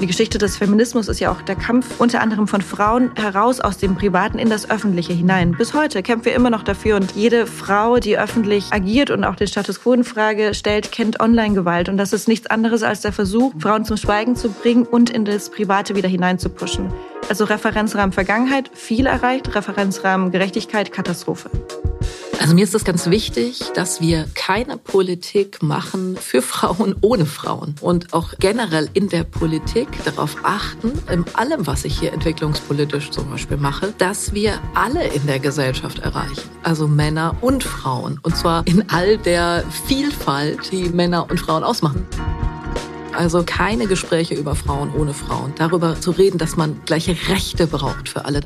Die Geschichte des Feminismus ist ja auch der Kampf unter anderem von Frauen heraus aus dem Privaten in das Öffentliche hinein. Bis heute kämpfen wir immer noch dafür und jede Frau, die öffentlich agiert und auch den Status quo in Frage stellt, kennt Online-Gewalt. Und das ist nichts anderes als der Versuch, Frauen zum Schweigen zu bringen und in das Private wieder hineinzupuschen. Also Referenzrahmen Vergangenheit, viel erreicht, Referenzrahmen Gerechtigkeit, Katastrophe. Also mir ist es ganz wichtig, dass wir keine Politik machen für Frauen ohne Frauen und auch generell in der Politik darauf achten, in allem, was ich hier entwicklungspolitisch zum Beispiel mache, dass wir alle in der Gesellschaft erreichen, also Männer und Frauen und zwar in all der Vielfalt, die Männer und Frauen ausmachen. Also keine Gespräche über Frauen ohne Frauen, darüber zu reden, dass man gleiche Rechte braucht für alle.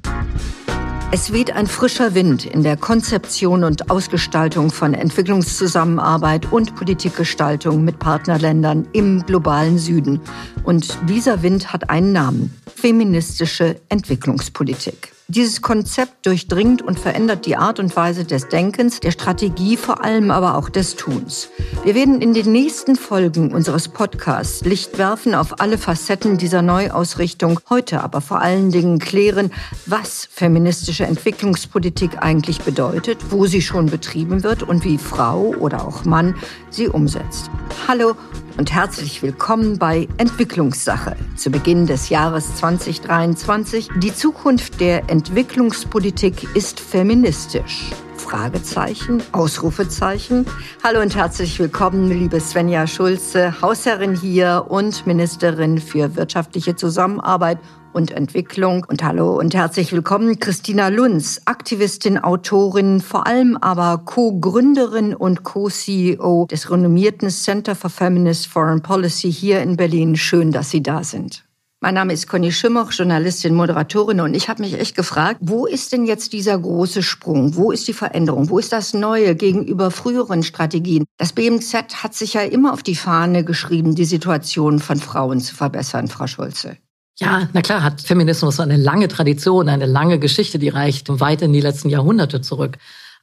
Es weht ein frischer Wind in der Konzeption und Ausgestaltung von Entwicklungszusammenarbeit und Politikgestaltung mit Partnerländern im globalen Süden. Und dieser Wind hat einen Namen. Feministische Entwicklungspolitik. Dieses Konzept durchdringt und verändert die Art und Weise des Denkens, der Strategie, vor allem aber auch des Tuns. Wir werden in den nächsten Folgen unseres Podcasts Licht werfen auf alle Facetten dieser Neuausrichtung, heute aber vor allen Dingen klären, was feministische Entwicklungspolitik eigentlich bedeutet, wo sie schon betrieben wird und wie Frau oder auch Mann sie umsetzt. Hallo und herzlich willkommen bei Entwicklungssache zu Beginn des Jahres 2023. Die Zukunft der Entwicklungspolitik ist feministisch. Fragezeichen, Ausrufezeichen. Hallo und herzlich willkommen, liebe Svenja Schulze, Hausherrin hier und Ministerin für wirtschaftliche Zusammenarbeit und Entwicklung. Und hallo und herzlich willkommen, Christina Lunz, Aktivistin, Autorin, vor allem aber Co-Gründerin und Co-CEO des renommierten Center for Feminist Foreign Policy hier in Berlin. Schön, dass Sie da sind. Mein Name ist Conny Schimmoch, Journalistin, Moderatorin und ich habe mich echt gefragt, wo ist denn jetzt dieser große Sprung? Wo ist die Veränderung? Wo ist das Neue gegenüber früheren Strategien? Das BMZ hat sich ja immer auf die Fahne geschrieben, die Situation von Frauen zu verbessern, Frau Schulze. Ja, na klar, hat Feminismus eine lange Tradition, eine lange Geschichte, die reicht weit in die letzten Jahrhunderte zurück.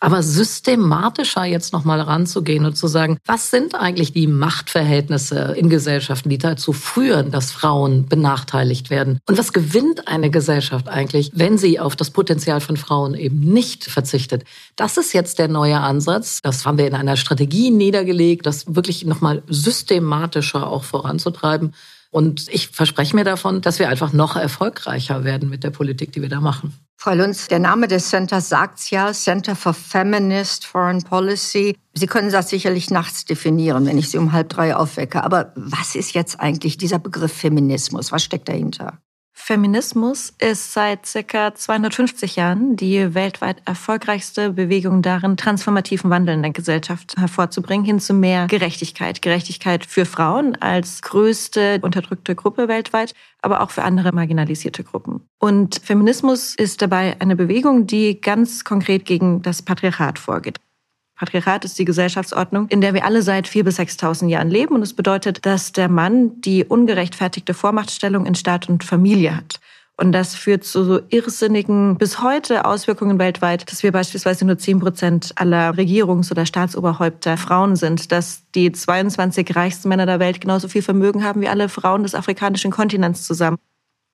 Aber systematischer jetzt nochmal ranzugehen und zu sagen, was sind eigentlich die Machtverhältnisse in Gesellschaften, die dazu führen, dass Frauen benachteiligt werden? Und was gewinnt eine Gesellschaft eigentlich, wenn sie auf das Potenzial von Frauen eben nicht verzichtet? Das ist jetzt der neue Ansatz. Das haben wir in einer Strategie niedergelegt, das wirklich nochmal systematischer auch voranzutreiben. Und ich verspreche mir davon, dass wir einfach noch erfolgreicher werden mit der Politik, die wir da machen. Frau Lunz, der Name des Centers sagt's ja, Center for Feminist Foreign Policy. Sie können das sicherlich nachts definieren, wenn ich Sie um halb drei aufwecke. Aber was ist jetzt eigentlich dieser Begriff Feminismus? Was steckt dahinter? Feminismus ist seit circa 250 Jahren die weltweit erfolgreichste Bewegung darin, transformativen Wandel in der Gesellschaft hervorzubringen, hin zu mehr Gerechtigkeit. Gerechtigkeit für Frauen als größte unterdrückte Gruppe weltweit, aber auch für andere marginalisierte Gruppen. Und Feminismus ist dabei eine Bewegung, die ganz konkret gegen das Patriarchat vorgeht. Patriarchat ist die Gesellschaftsordnung, in der wir alle seit 4.000 bis 6.000 Jahren leben. Und es bedeutet, dass der Mann die ungerechtfertigte Vormachtstellung in Staat und Familie hat. Und das führt zu so irrsinnigen bis heute Auswirkungen weltweit, dass wir beispielsweise nur 10 Prozent aller Regierungs- oder Staatsoberhäupter Frauen sind, dass die 22 reichsten Männer der Welt genauso viel Vermögen haben wie alle Frauen des afrikanischen Kontinents zusammen.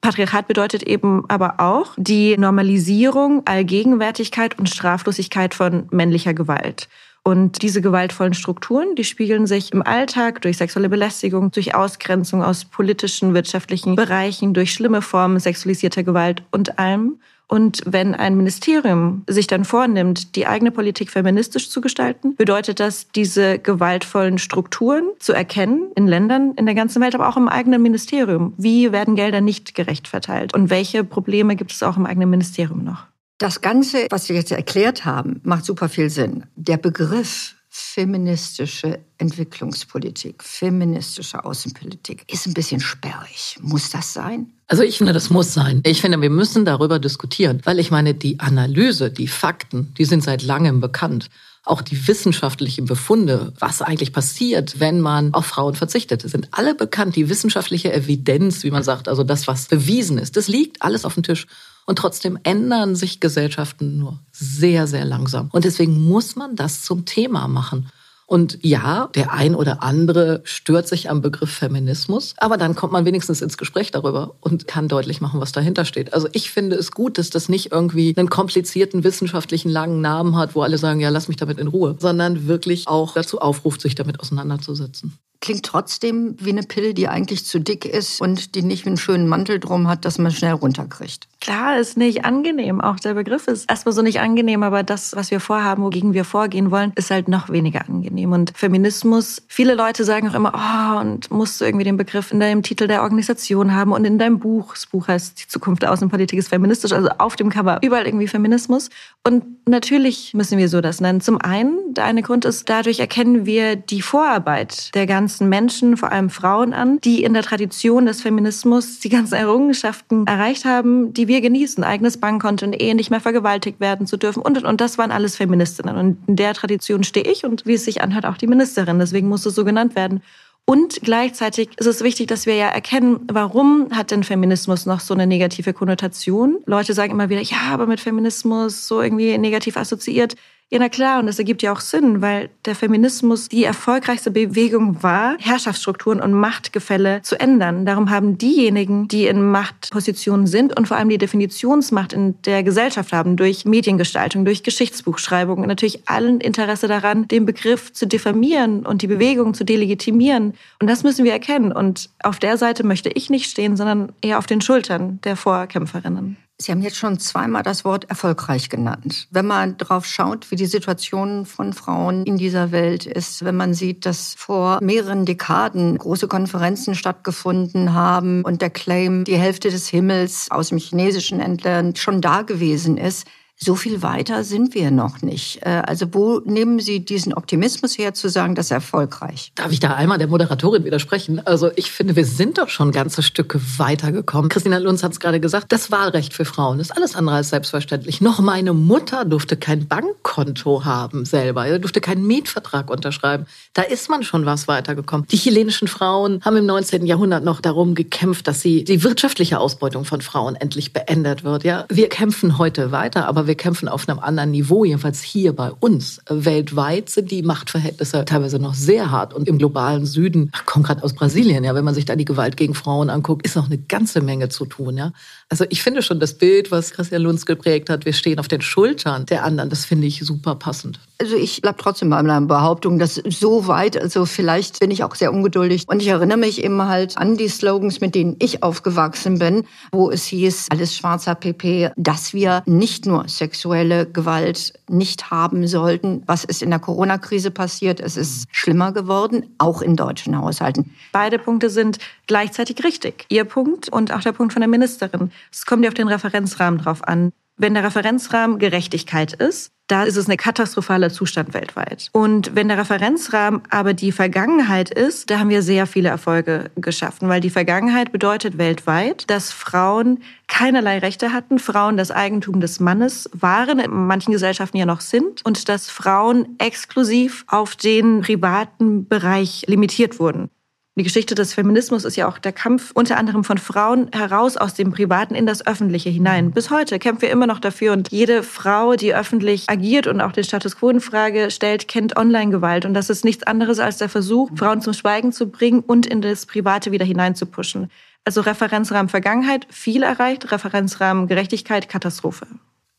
Patriarchat bedeutet eben aber auch die Normalisierung, Allgegenwärtigkeit und Straflosigkeit von männlicher Gewalt. Und diese gewaltvollen Strukturen, die spiegeln sich im Alltag durch sexuelle Belästigung, durch Ausgrenzung aus politischen, wirtschaftlichen Bereichen, durch schlimme Formen sexualisierter Gewalt und allem. Und wenn ein Ministerium sich dann vornimmt, die eigene Politik feministisch zu gestalten, bedeutet das, diese gewaltvollen Strukturen zu erkennen in Ländern in der ganzen Welt, aber auch im eigenen Ministerium. Wie werden Gelder nicht gerecht verteilt? Und welche Probleme gibt es auch im eigenen Ministerium noch? Das Ganze, was wir jetzt erklärt haben, macht super viel Sinn. Der Begriff feministische Entwicklungspolitik, feministische Außenpolitik ist ein bisschen sperrig. Muss das sein? Also ich finde, das muss sein. Ich finde, wir müssen darüber diskutieren, weil ich meine, die Analyse, die Fakten, die sind seit langem bekannt. Auch die wissenschaftlichen Befunde, was eigentlich passiert, wenn man auf Frauen verzichtet, sind alle bekannt. Die wissenschaftliche Evidenz, wie man sagt, also das, was bewiesen ist, das liegt alles auf dem Tisch. Und trotzdem ändern sich Gesellschaften nur sehr, sehr langsam. Und deswegen muss man das zum Thema machen. Und ja, der ein oder andere stört sich am Begriff Feminismus, aber dann kommt man wenigstens ins Gespräch darüber und kann deutlich machen, was dahinter steht. Also ich finde es gut, dass das nicht irgendwie einen komplizierten wissenschaftlichen langen Namen hat, wo alle sagen, ja, lass mich damit in Ruhe, sondern wirklich auch dazu aufruft, sich damit auseinanderzusetzen. Klingt trotzdem wie eine Pille, die eigentlich zu dick ist und die nicht einen schönen Mantel drum hat, dass man schnell runterkriegt. Klar, ist nicht angenehm. Auch der Begriff ist erstmal so nicht angenehm, aber das, was wir vorhaben, wogegen wir vorgehen wollen, ist halt noch weniger angenehm. Und Feminismus, viele Leute sagen auch immer, oh, und musst du irgendwie den Begriff in deinem Titel der Organisation haben und in deinem Buch. Das Buch heißt Die Zukunft der Außenpolitik ist feministisch, also auf dem Cover überall irgendwie Feminismus. Und natürlich müssen wir so das nennen. Zum einen, der eine Grund ist, dadurch erkennen wir die Vorarbeit der ganzen ganzen Menschen, vor allem Frauen an, die in der Tradition des Feminismus die ganzen Errungenschaften erreicht haben, die wir genießen. Eigenes Bankkonto und Ehe nicht mehr vergewaltigt werden zu dürfen. Und, und das waren alles Feministinnen. Und in der Tradition stehe ich und wie es sich anhört, auch die Ministerin. Deswegen muss es so genannt werden. Und gleichzeitig ist es wichtig, dass wir ja erkennen, warum hat denn Feminismus noch so eine negative Konnotation? Leute sagen immer wieder, ja, aber mit Feminismus so irgendwie negativ assoziiert. Ja, na klar, und das ergibt ja auch Sinn, weil der Feminismus die erfolgreichste Bewegung war, Herrschaftsstrukturen und Machtgefälle zu ändern. Darum haben diejenigen, die in Machtpositionen sind und vor allem die Definitionsmacht in der Gesellschaft haben, durch Mediengestaltung, durch Geschichtsbuchschreibung, natürlich allen Interesse daran, den Begriff zu diffamieren und die Bewegung zu delegitimieren. Und das müssen wir erkennen. Und auf der Seite möchte ich nicht stehen, sondern eher auf den Schultern der Vorkämpferinnen. Sie haben jetzt schon zweimal das Wort erfolgreich genannt. Wenn man drauf schaut, wie die Situation von Frauen in dieser Welt ist, wenn man sieht, dass vor mehreren Dekaden große Konferenzen stattgefunden haben und der Claim, die Hälfte des Himmels aus dem Chinesischen entlernt, schon da gewesen ist, so viel weiter sind wir noch nicht. Äh, also wo nehmen Sie diesen Optimismus her, zu sagen, das ist erfolgreich? Darf ich da einmal der Moderatorin widersprechen? Also ich finde, wir sind doch schon ganze Stücke weitergekommen. Christina Lunz hat es gerade gesagt, das Wahlrecht für Frauen ist alles andere als selbstverständlich. Noch meine Mutter durfte kein Bankkonto haben selber, er durfte keinen Mietvertrag unterschreiben. Da ist man schon was weitergekommen. Die chilenischen Frauen haben im 19. Jahrhundert noch darum gekämpft, dass sie die wirtschaftliche Ausbeutung von Frauen endlich beendet wird. Ja, wir kämpfen heute weiter, aber wir kämpfen auf einem anderen Niveau, jedenfalls hier bei uns. Weltweit sind die Machtverhältnisse teilweise noch sehr hart und im globalen Süden, ach, kommt gerade aus Brasilien, ja, wenn man sich da die Gewalt gegen Frauen anguckt, ist noch eine ganze Menge zu tun, ja. Also ich finde schon das Bild, was Christian Lunz geprägt hat, wir stehen auf den Schultern der anderen, das finde ich super passend. Also ich bleibe trotzdem bei meiner Behauptung, dass so weit, also vielleicht bin ich auch sehr ungeduldig und ich erinnere mich eben halt an die Slogans, mit denen ich aufgewachsen bin, wo es hieß, alles schwarzer PP, dass wir nicht nur sexuelle Gewalt nicht haben sollten. Was ist in der Corona-Krise passiert? Es ist schlimmer geworden, auch in deutschen Haushalten. Beide Punkte sind gleichzeitig richtig. Ihr Punkt und auch der Punkt von der Ministerin. Es kommt ja auf den Referenzrahmen drauf an. Wenn der Referenzrahmen Gerechtigkeit ist, da ist es ein katastrophaler Zustand weltweit. Und wenn der Referenzrahmen aber die Vergangenheit ist, da haben wir sehr viele Erfolge geschaffen, weil die Vergangenheit bedeutet weltweit, dass Frauen keinerlei Rechte hatten, Frauen das Eigentum des Mannes waren, in manchen Gesellschaften ja noch sind, und dass Frauen exklusiv auf den privaten Bereich limitiert wurden. Die Geschichte des Feminismus ist ja auch der Kampf unter anderem von Frauen heraus aus dem Privaten in das Öffentliche hinein. Bis heute kämpfen wir immer noch dafür und jede Frau, die öffentlich agiert und auch den Status quo in Frage stellt, kennt Online-Gewalt. Und das ist nichts anderes als der Versuch, Frauen zum Schweigen zu bringen und in das Private wieder hineinzupuschen. Also Referenzrahmen Vergangenheit, viel erreicht, Referenzrahmen Gerechtigkeit, Katastrophe.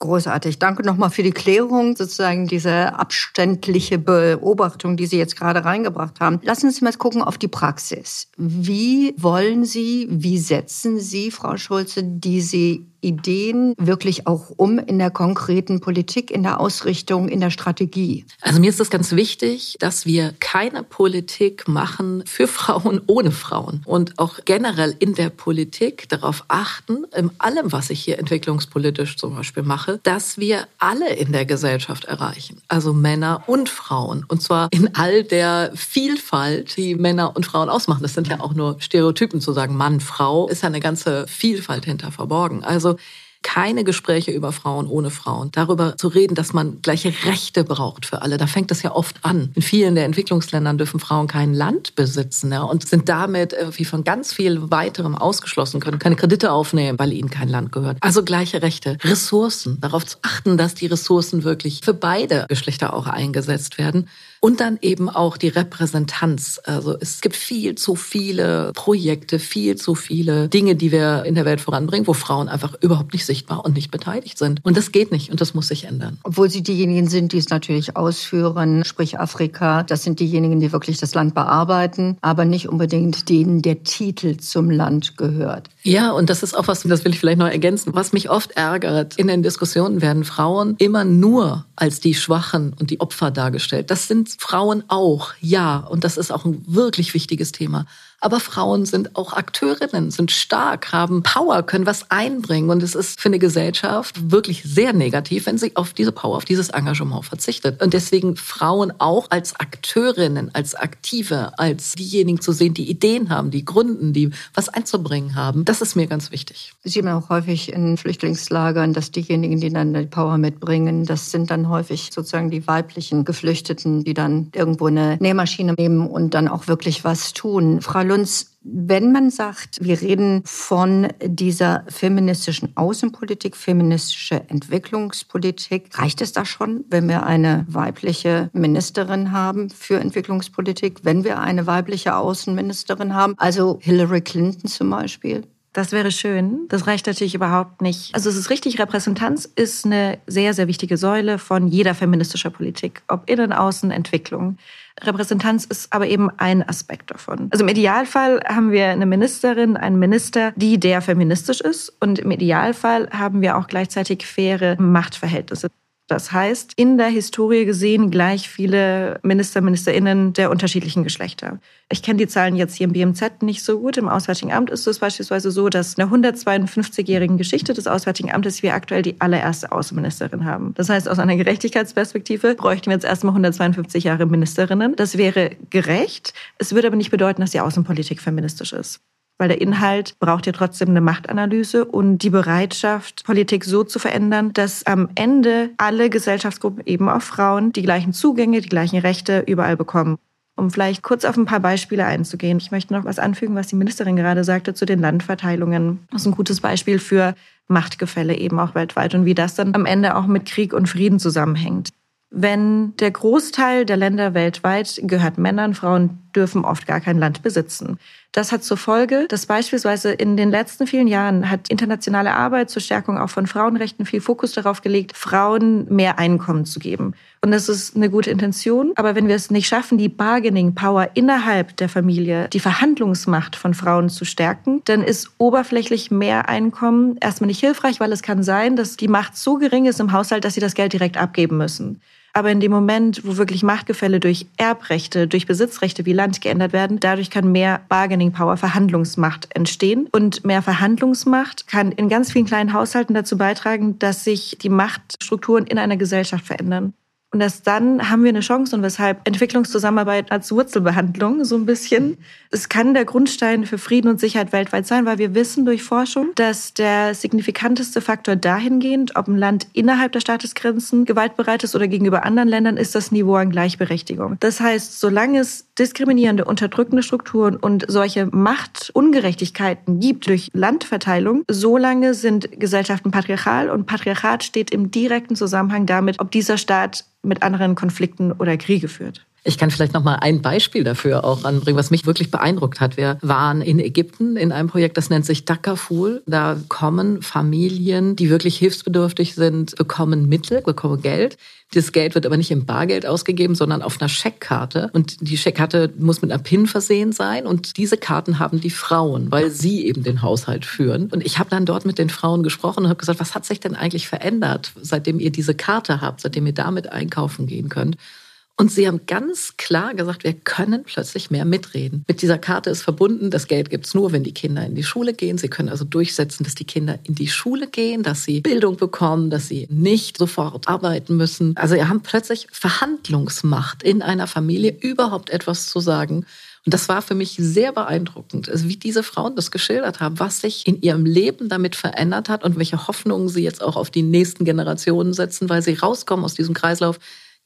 Großartig. Danke nochmal für die Klärung, sozusagen diese abständliche Beobachtung, die Sie jetzt gerade reingebracht haben. Lassen Sie mal gucken auf die Praxis. Wie wollen Sie, wie setzen Sie, Frau Schulze, diese Ideen wirklich auch um in der konkreten Politik, in der Ausrichtung, in der Strategie? Also mir ist es ganz wichtig, dass wir keine Politik machen für Frauen ohne Frauen und auch generell in der Politik darauf achten, in allem, was ich hier entwicklungspolitisch zum Beispiel mache, dass wir alle in der Gesellschaft erreichen, also Männer und Frauen und zwar in all der Vielfalt, die Männer und Frauen ausmachen. Das sind ja auch nur Stereotypen zu sagen, Mann, Frau, ist ja eine ganze Vielfalt hinter verborgen. Also also keine Gespräche über Frauen ohne Frauen. Darüber zu reden, dass man gleiche Rechte braucht für alle. Da fängt es ja oft an. In vielen der Entwicklungsländern dürfen Frauen kein Land besitzen ja, und sind damit irgendwie von ganz viel weiterem ausgeschlossen, können keine Kredite aufnehmen, weil ihnen kein Land gehört. Also gleiche Rechte. Ressourcen. Darauf zu achten, dass die Ressourcen wirklich für beide Geschlechter auch eingesetzt werden. Und dann eben auch die Repräsentanz. Also es gibt viel zu viele Projekte, viel zu viele Dinge, die wir in der Welt voranbringen, wo Frauen einfach überhaupt nicht sichtbar und nicht beteiligt sind. Und das geht nicht und das muss sich ändern. Obwohl sie diejenigen sind, die es natürlich ausführen, sprich Afrika, das sind diejenigen, die wirklich das Land bearbeiten, aber nicht unbedingt denen der Titel zum Land gehört. Ja, und das ist auch was, das will ich vielleicht noch ergänzen, was mich oft ärgert. In den Diskussionen werden Frauen immer nur als die Schwachen und die Opfer dargestellt. Das sind Frauen auch, ja, und das ist auch ein wirklich wichtiges Thema. Aber Frauen sind auch Akteurinnen, sind stark, haben Power, können was einbringen. Und es ist für eine Gesellschaft wirklich sehr negativ, wenn sie auf diese Power, auf dieses Engagement verzichtet. Und deswegen Frauen auch als Akteurinnen, als Aktive, als diejenigen zu sehen, die Ideen haben, die gründen, die was einzubringen haben, das ist mir ganz wichtig. Sie sieht man auch häufig in Flüchtlingslagern, dass diejenigen, die dann die Power mitbringen, das sind dann häufig sozusagen die weiblichen Geflüchteten, die dann irgendwo eine Nähmaschine nehmen und dann auch wirklich was tun. Frau Lunz, wenn man sagt, wir reden von dieser feministischen Außenpolitik, feministische Entwicklungspolitik, reicht es da schon, wenn wir eine weibliche Ministerin haben für Entwicklungspolitik, wenn wir eine weibliche Außenministerin haben, also Hillary Clinton zum Beispiel? Das wäre schön. Das reicht natürlich überhaupt nicht. Also es ist richtig, Repräsentanz ist eine sehr, sehr wichtige Säule von jeder feministischer Politik, ob Innen, Außen, Entwicklung. Repräsentanz ist aber eben ein Aspekt davon. Also im Idealfall haben wir eine Ministerin, einen Minister, die der feministisch ist. Und im Idealfall haben wir auch gleichzeitig faire Machtverhältnisse. Das heißt, in der Historie gesehen gleich viele Minister, Ministerinnen der unterschiedlichen Geschlechter. Ich kenne die Zahlen jetzt hier im BMZ nicht so gut. Im Auswärtigen Amt ist es beispielsweise so, dass in der 152-jährigen Geschichte des Auswärtigen Amtes wir aktuell die allererste Außenministerin haben. Das heißt, aus einer Gerechtigkeitsperspektive bräuchten wir jetzt erstmal 152 Jahre Ministerinnen. Das wäre gerecht. Es würde aber nicht bedeuten, dass die Außenpolitik feministisch ist weil der Inhalt braucht ja trotzdem eine Machtanalyse und die Bereitschaft, Politik so zu verändern, dass am Ende alle Gesellschaftsgruppen, eben auch Frauen, die gleichen Zugänge, die gleichen Rechte überall bekommen. Um vielleicht kurz auf ein paar Beispiele einzugehen. Ich möchte noch was anfügen, was die Ministerin gerade sagte zu den Landverteilungen. Das ist ein gutes Beispiel für Machtgefälle eben auch weltweit und wie das dann am Ende auch mit Krieg und Frieden zusammenhängt. Wenn der Großteil der Länder weltweit gehört Männern, Frauen dürfen oft gar kein Land besitzen. Das hat zur Folge, dass beispielsweise in den letzten vielen Jahren hat internationale Arbeit zur Stärkung auch von Frauenrechten viel Fokus darauf gelegt, Frauen mehr Einkommen zu geben. Und das ist eine gute Intention. Aber wenn wir es nicht schaffen, die Bargaining Power innerhalb der Familie, die Verhandlungsmacht von Frauen zu stärken, dann ist oberflächlich mehr Einkommen erstmal nicht hilfreich, weil es kann sein, dass die Macht so gering ist im Haushalt, dass sie das Geld direkt abgeben müssen. Aber in dem Moment, wo wirklich Machtgefälle durch Erbrechte, durch Besitzrechte wie Land geändert werden, dadurch kann mehr Bargaining Power, Verhandlungsmacht entstehen. Und mehr Verhandlungsmacht kann in ganz vielen kleinen Haushalten dazu beitragen, dass sich die Machtstrukturen in einer Gesellschaft verändern. Und erst dann haben wir eine Chance und weshalb Entwicklungszusammenarbeit als Wurzelbehandlung so ein bisschen. Es kann der Grundstein für Frieden und Sicherheit weltweit sein, weil wir wissen durch Forschung, dass der signifikanteste Faktor dahingehend, ob ein Land innerhalb der Staatesgrenzen gewaltbereit ist oder gegenüber anderen Ländern, ist das Niveau an Gleichberechtigung. Das heißt, solange es diskriminierende, unterdrückende Strukturen und solche Machtungerechtigkeiten gibt durch Landverteilung, solange sind Gesellschaften patriarchal und Patriarchat steht im direkten Zusammenhang damit, ob dieser Staat mit anderen Konflikten oder Kriege führt. Ich kann vielleicht noch mal ein Beispiel dafür auch anbringen, was mich wirklich beeindruckt hat. Wir waren in Ägypten in einem Projekt, das nennt sich Dakaful. Da kommen Familien, die wirklich hilfsbedürftig sind, bekommen Mittel, bekommen Geld. Das Geld wird aber nicht im Bargeld ausgegeben, sondern auf einer Scheckkarte. Und die Scheckkarte muss mit einer PIN versehen sein. Und diese Karten haben die Frauen, weil sie eben den Haushalt führen. Und ich habe dann dort mit den Frauen gesprochen und habe gesagt, was hat sich denn eigentlich verändert, seitdem ihr diese Karte habt, seitdem ihr damit einkaufen gehen könnt? Und sie haben ganz klar gesagt, wir können plötzlich mehr mitreden. Mit dieser Karte ist verbunden, das Geld gibt's nur, wenn die Kinder in die Schule gehen. Sie können also durchsetzen, dass die Kinder in die Schule gehen, dass sie Bildung bekommen, dass sie nicht sofort arbeiten müssen. Also wir haben plötzlich Verhandlungsmacht in einer Familie, überhaupt etwas zu sagen. Und das war für mich sehr beeindruckend, also wie diese Frauen das geschildert haben, was sich in ihrem Leben damit verändert hat und welche Hoffnungen sie jetzt auch auf die nächsten Generationen setzen, weil sie rauskommen aus diesem Kreislauf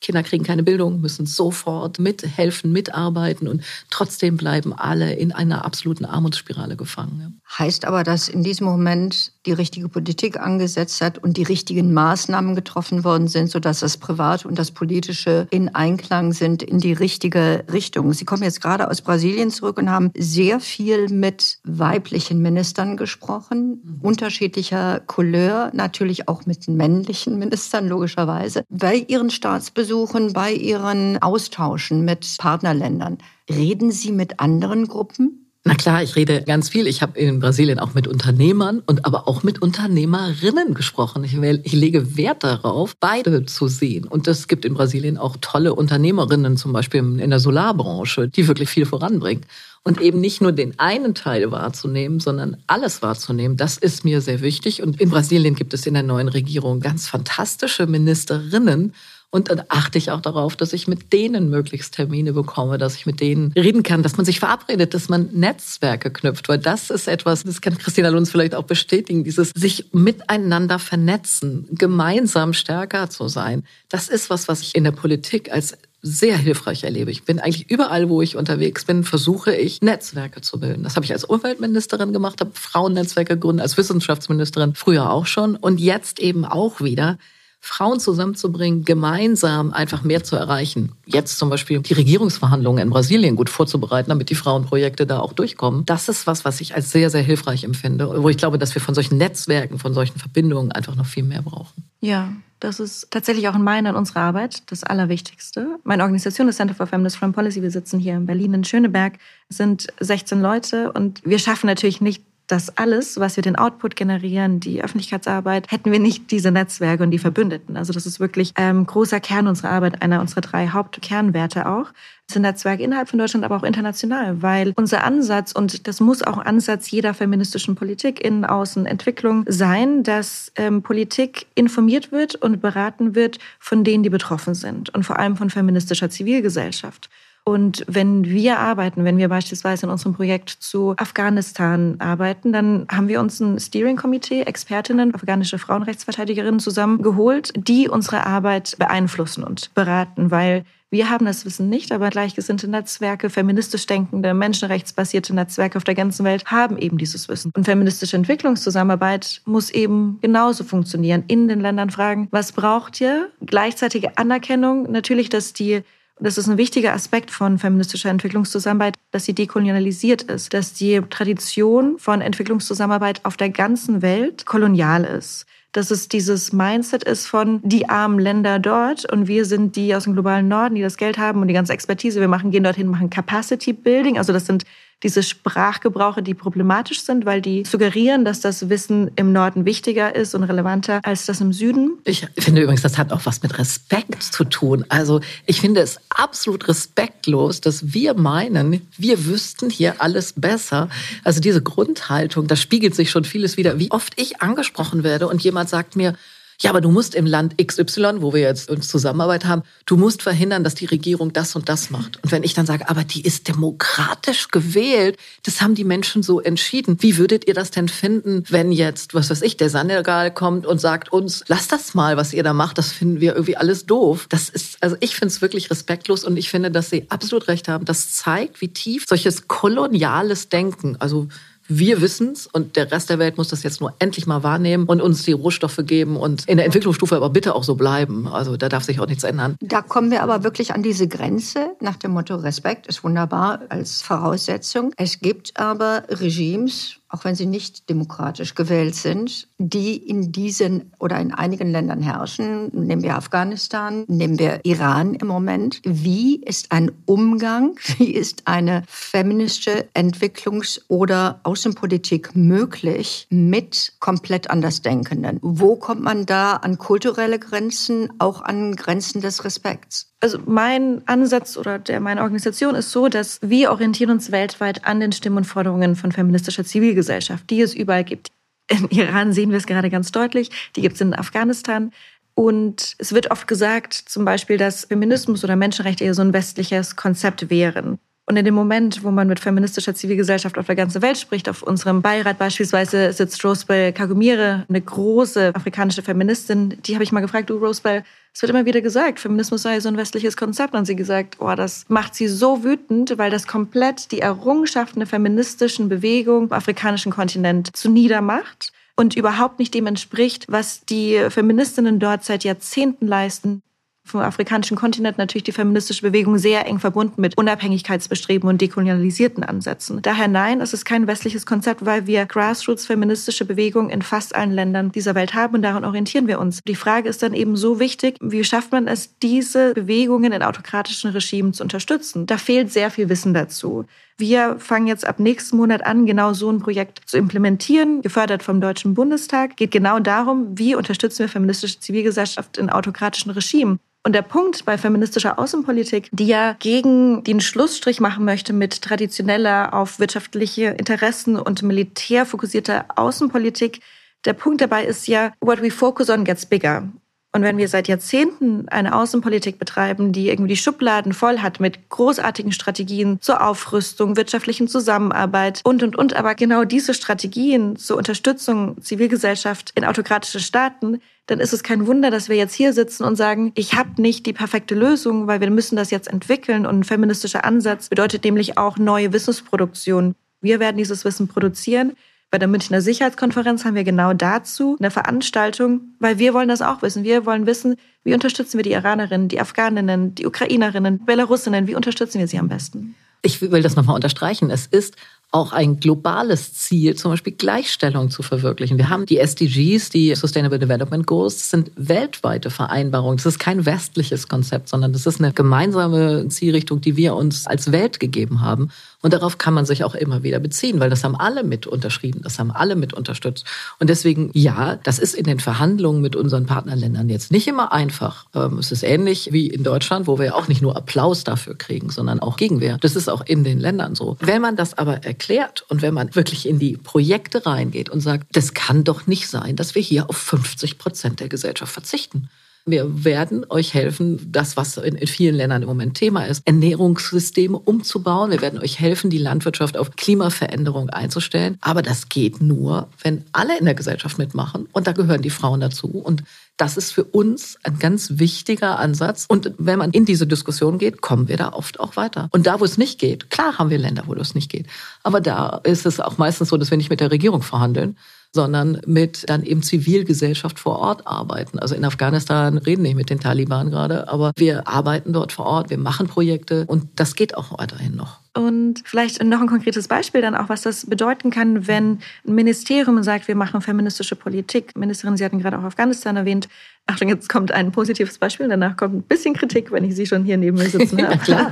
Kinder kriegen keine Bildung, müssen sofort mithelfen, mitarbeiten und trotzdem bleiben alle in einer absoluten Armutsspirale gefangen. Heißt aber, dass in diesem Moment die richtige Politik angesetzt hat und die richtigen Maßnahmen getroffen worden sind, sodass das Private und das Politische in Einklang sind in die richtige Richtung. Sie kommen jetzt gerade aus Brasilien zurück und haben sehr viel mit weiblichen Ministern gesprochen, mhm. unterschiedlicher Couleur, natürlich auch mit männlichen Ministern logischerweise. Bei Ihren Staatsbesuchen, bei Ihren Austauschen mit Partnerländern, reden Sie mit anderen Gruppen? Na klar, ich rede ganz viel. Ich habe in Brasilien auch mit Unternehmern und aber auch mit Unternehmerinnen gesprochen. Ich, ich lege Wert darauf, beide zu sehen. Und es gibt in Brasilien auch tolle Unternehmerinnen, zum Beispiel in der Solarbranche, die wirklich viel voranbringen. Und eben nicht nur den einen Teil wahrzunehmen, sondern alles wahrzunehmen, das ist mir sehr wichtig. Und in Brasilien gibt es in der neuen Regierung ganz fantastische Ministerinnen, und dann achte ich auch darauf, dass ich mit denen möglichst Termine bekomme, dass ich mit denen reden kann, dass man sich verabredet, dass man Netzwerke knüpft. Weil das ist etwas, das kann Christina Lunz vielleicht auch bestätigen, dieses sich miteinander vernetzen, gemeinsam stärker zu sein. Das ist was, was ich in der Politik als sehr hilfreich erlebe. Ich bin eigentlich überall, wo ich unterwegs bin, versuche ich Netzwerke zu bilden. Das habe ich als Umweltministerin gemacht, habe Frauennetzwerke gegründet, als Wissenschaftsministerin früher auch schon und jetzt eben auch wieder Frauen zusammenzubringen, gemeinsam einfach mehr zu erreichen. Jetzt zum Beispiel die Regierungsverhandlungen in Brasilien gut vorzubereiten, damit die Frauenprojekte da auch durchkommen. Das ist was, was ich als sehr, sehr hilfreich empfinde, wo ich glaube, dass wir von solchen Netzwerken, von solchen Verbindungen einfach noch viel mehr brauchen. Ja, das ist tatsächlich auch in meiner und unserer Arbeit das Allerwichtigste. Meine Organisation, das Center for Feminist Foreign Policy, wir sitzen hier in Berlin in Schöneberg, sind 16 Leute und wir schaffen natürlich nicht das alles, was wir den Output generieren, die Öffentlichkeitsarbeit, hätten wir nicht diese Netzwerke und die Verbündeten. Also das ist wirklich ähm, großer Kern unserer Arbeit, einer unserer drei Hauptkernwerte auch. Das sind Netzwerke innerhalb von Deutschland, aber auch international, weil unser Ansatz, und das muss auch ein Ansatz jeder feministischen Politik, Innen, Außen, Entwicklung sein, dass ähm, Politik informiert wird und beraten wird von denen, die betroffen sind und vor allem von feministischer Zivilgesellschaft. Und wenn wir arbeiten, wenn wir beispielsweise in unserem Projekt zu Afghanistan arbeiten, dann haben wir uns ein Steering-Komitee, Expertinnen, afghanische Frauenrechtsverteidigerinnen zusammengeholt, die unsere Arbeit beeinflussen und beraten, weil wir haben das Wissen nicht, aber gleichgesinnte Netzwerke, feministisch denkende, menschenrechtsbasierte Netzwerke auf der ganzen Welt haben eben dieses Wissen. Und feministische Entwicklungszusammenarbeit muss eben genauso funktionieren. In den Ländern fragen, was braucht ihr? Gleichzeitige Anerkennung, natürlich, dass die das ist ein wichtiger Aspekt von feministischer Entwicklungszusammenarbeit, dass sie dekolonialisiert ist, dass die Tradition von Entwicklungszusammenarbeit auf der ganzen Welt kolonial ist dass es dieses Mindset ist von die armen Länder dort und wir sind die aus dem globalen Norden, die das Geld haben und die ganze Expertise. Wir machen, gehen dorthin, machen Capacity Building. Also das sind diese Sprachgebrauche, die problematisch sind, weil die suggerieren, dass das Wissen im Norden wichtiger ist und relevanter als das im Süden. Ich finde übrigens, das hat auch was mit Respekt zu tun. Also ich finde es absolut respektlos, dass wir meinen, wir wüssten hier alles besser. Also diese Grundhaltung, da spiegelt sich schon vieles wieder. Wie oft ich angesprochen werde und jemand sagt mir, ja, aber du musst im Land XY, wo wir jetzt uns Zusammenarbeit haben, du musst verhindern, dass die Regierung das und das macht. Und wenn ich dann sage, aber die ist demokratisch gewählt, das haben die Menschen so entschieden. Wie würdet ihr das denn finden, wenn jetzt, was weiß ich, der Senegal kommt und sagt uns, lasst das mal, was ihr da macht, das finden wir irgendwie alles doof. Das ist, also ich finde es wirklich respektlos und ich finde, dass sie absolut recht haben. Das zeigt, wie tief solches koloniales Denken, also wir wissen es und der Rest der Welt muss das jetzt nur endlich mal wahrnehmen und uns die Rohstoffe geben und in der Entwicklungsstufe aber bitte auch so bleiben. Also da darf sich auch nichts ändern. Da kommen wir aber wirklich an diese Grenze nach dem Motto Respekt ist wunderbar als Voraussetzung. Es gibt aber Regimes, auch wenn sie nicht demokratisch gewählt sind, die in diesen oder in einigen Ländern herrschen. Nehmen wir Afghanistan, nehmen wir Iran im Moment. Wie ist ein Umgang, wie ist eine feministische Entwicklungs- oder Außenpolitik möglich mit komplett Andersdenkenden? Wo kommt man da an kulturelle Grenzen, auch an Grenzen des Respekts? Also mein Ansatz oder der meiner Organisation ist so, dass wir orientieren uns weltweit an den Stimmen und Forderungen von feministischer Zivilgesellschaft, die es überall gibt. In Iran sehen wir es gerade ganz deutlich, die gibt es in Afghanistan. Und es wird oft gesagt, zum Beispiel, dass Feminismus oder Menschenrechte eher so ein westliches Konzept wären. Und in dem Moment, wo man mit feministischer Zivilgesellschaft auf der ganzen Welt spricht, auf unserem Beirat beispielsweise sitzt Rosebell Kagumire, eine große afrikanische Feministin, die habe ich mal gefragt, du Rosebell, es wird immer wieder gesagt, Feminismus sei so ein westliches Konzept. Und sie gesagt, oh, das macht sie so wütend, weil das komplett die Errungenschaften der feministischen Bewegung im afrikanischen Kontinent zuniedermacht und überhaupt nicht dem entspricht, was die Feministinnen dort seit Jahrzehnten leisten vom afrikanischen Kontinent natürlich die feministische Bewegung sehr eng verbunden mit Unabhängigkeitsbestreben und dekolonialisierten Ansätzen. Daher nein, es ist kein westliches Konzept, weil wir Grassroots feministische Bewegungen in fast allen Ländern dieser Welt haben und daran orientieren wir uns. Die Frage ist dann eben so wichtig, wie schafft man es, diese Bewegungen in autokratischen Regimen zu unterstützen? Da fehlt sehr viel Wissen dazu. Wir fangen jetzt ab nächsten Monat an, genau so ein Projekt zu implementieren, gefördert vom Deutschen Bundestag. Geht genau darum, wie unterstützen wir feministische Zivilgesellschaft in autokratischen Regimen. Und der Punkt bei feministischer Außenpolitik, die ja gegen den Schlussstrich machen möchte mit traditioneller auf wirtschaftliche Interessen und militär fokussierter Außenpolitik, der Punkt dabei ist ja, what we focus on gets bigger. Und wenn wir seit Jahrzehnten eine Außenpolitik betreiben, die irgendwie die Schubladen voll hat mit großartigen Strategien zur Aufrüstung, wirtschaftlichen Zusammenarbeit und, und, und, aber genau diese Strategien zur Unterstützung Zivilgesellschaft in autokratische Staaten, dann ist es kein Wunder, dass wir jetzt hier sitzen und sagen, ich habe nicht die perfekte Lösung, weil wir müssen das jetzt entwickeln. Und ein feministischer Ansatz bedeutet nämlich auch neue Wissensproduktion. Wir werden dieses Wissen produzieren. Bei der Münchner Sicherheitskonferenz haben wir genau dazu eine Veranstaltung, weil wir wollen das auch wissen. Wir wollen wissen, wie unterstützen wir die Iranerinnen, die Afghaninnen, die Ukrainerinnen, Belarusinnen, wie unterstützen wir sie am besten? Ich will das nochmal unterstreichen. Es ist auch ein globales Ziel, zum Beispiel Gleichstellung zu verwirklichen. Wir haben die SDGs, die Sustainable Development Goals, sind weltweite Vereinbarungen. Das ist kein westliches Konzept, sondern das ist eine gemeinsame Zielrichtung, die wir uns als Welt gegeben haben. Und darauf kann man sich auch immer wieder beziehen, weil das haben alle mit unterschrieben, das haben alle mit unterstützt. Und deswegen, ja, das ist in den Verhandlungen mit unseren Partnerländern jetzt nicht immer einfach. Ähm, es ist ähnlich wie in Deutschland, wo wir auch nicht nur Applaus dafür kriegen, sondern auch Gegenwehr. Das ist auch in den Ländern so. Wenn man das aber erklärt und wenn man wirklich in die Projekte reingeht und sagt, das kann doch nicht sein, dass wir hier auf 50 Prozent der Gesellschaft verzichten. Wir werden euch helfen, das, was in, in vielen Ländern im Moment Thema ist, Ernährungssysteme umzubauen. Wir werden euch helfen, die Landwirtschaft auf Klimaveränderung einzustellen. Aber das geht nur, wenn alle in der Gesellschaft mitmachen. Und da gehören die Frauen dazu. Und das ist für uns ein ganz wichtiger Ansatz. Und wenn man in diese Diskussion geht, kommen wir da oft auch weiter. Und da, wo es nicht geht, klar haben wir Länder, wo es nicht geht. Aber da ist es auch meistens so, dass wir nicht mit der Regierung verhandeln, sondern mit dann eben Zivilgesellschaft vor Ort arbeiten. Also in Afghanistan reden nicht mit den Taliban gerade, aber wir arbeiten dort vor Ort, wir machen Projekte und das geht auch weiterhin noch. Und vielleicht noch ein konkretes Beispiel dann auch, was das bedeuten kann, wenn ein Ministerium sagt, wir machen feministische Politik. Ministerin, Sie hatten gerade auch Afghanistan erwähnt. Achtung, jetzt kommt ein positives Beispiel, danach kommt ein bisschen Kritik, wenn ich Sie schon hier neben mir sitzen habe. klar.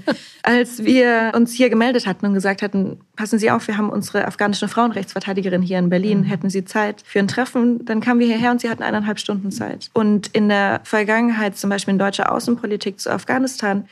Als wir uns hier gemeldet hatten und gesagt hatten, passen Sie auf, wir haben unsere afghanische Frauenrechtsverteidigerin hier in Berlin, mhm. hätten Sie Zeit für ein Treffen, dann kamen wir hierher und Sie hatten eineinhalb Stunden Zeit. Und in der Vergangenheit, zum Beispiel in deutscher Außenpolitik zu Afghanistan,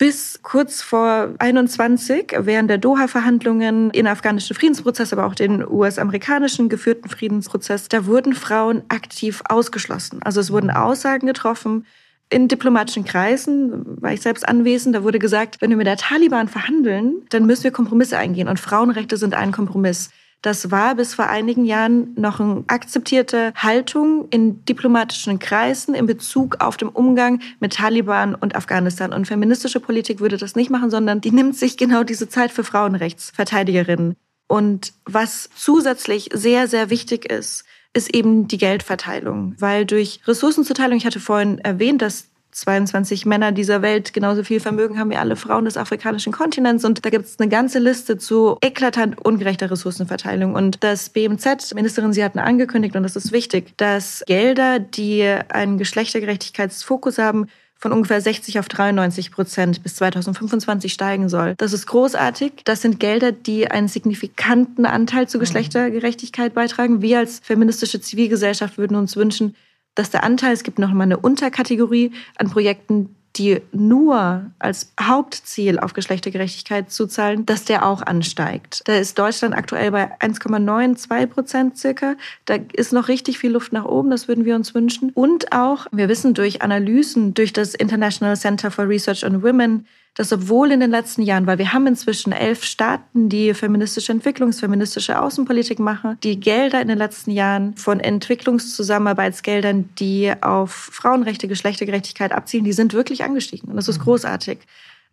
bis kurz vor 21, während der Doha-Verhandlungen, in afghanischen Friedensprozess, aber auch den US-amerikanischen geführten Friedensprozess, da wurden Frauen aktiv ausgeschlossen. Also es wurden Aussagen getroffen, in diplomatischen Kreisen war ich selbst anwesend, da wurde gesagt, wenn wir mit der Taliban verhandeln, dann müssen wir Kompromisse eingehen und Frauenrechte sind ein Kompromiss. Das war bis vor einigen Jahren noch eine akzeptierte Haltung in diplomatischen Kreisen in Bezug auf den Umgang mit Taliban und Afghanistan. Und feministische Politik würde das nicht machen, sondern die nimmt sich genau diese Zeit für Frauenrechtsverteidigerinnen. Und was zusätzlich sehr, sehr wichtig ist, ist eben die Geldverteilung. Weil durch Ressourcenzuteilung, ich hatte vorhin erwähnt, dass 22 Männer dieser Welt, genauso viel Vermögen haben wie alle Frauen des afrikanischen Kontinents. Und da gibt es eine ganze Liste zu eklatant ungerechter Ressourcenverteilung. Und das BMZ, Ministerin, Sie hatten angekündigt, und das ist wichtig, dass Gelder, die einen Geschlechtergerechtigkeitsfokus haben, von ungefähr 60 auf 93 Prozent bis 2025 steigen soll. Das ist großartig. Das sind Gelder, die einen signifikanten Anteil zur mhm. Geschlechtergerechtigkeit beitragen. Wir als feministische Zivilgesellschaft würden uns wünschen, dass der Anteil, es gibt noch mal eine Unterkategorie an Projekten, die nur als Hauptziel auf Geschlechtergerechtigkeit zuzahlen, dass der auch ansteigt. Da ist Deutschland aktuell bei 1,92 Prozent circa. Da ist noch richtig viel Luft nach oben, das würden wir uns wünschen. Und auch, wir wissen durch Analysen, durch das International Center for Research on Women, dass obwohl in den letzten Jahren, weil wir haben inzwischen elf Staaten, die feministische Entwicklungs-, feministische Außenpolitik machen, die Gelder in den letzten Jahren von Entwicklungszusammenarbeitsgeldern, die auf Frauenrechte, Geschlechtergerechtigkeit abzielen, die sind wirklich angestiegen. Und das ist mhm. großartig.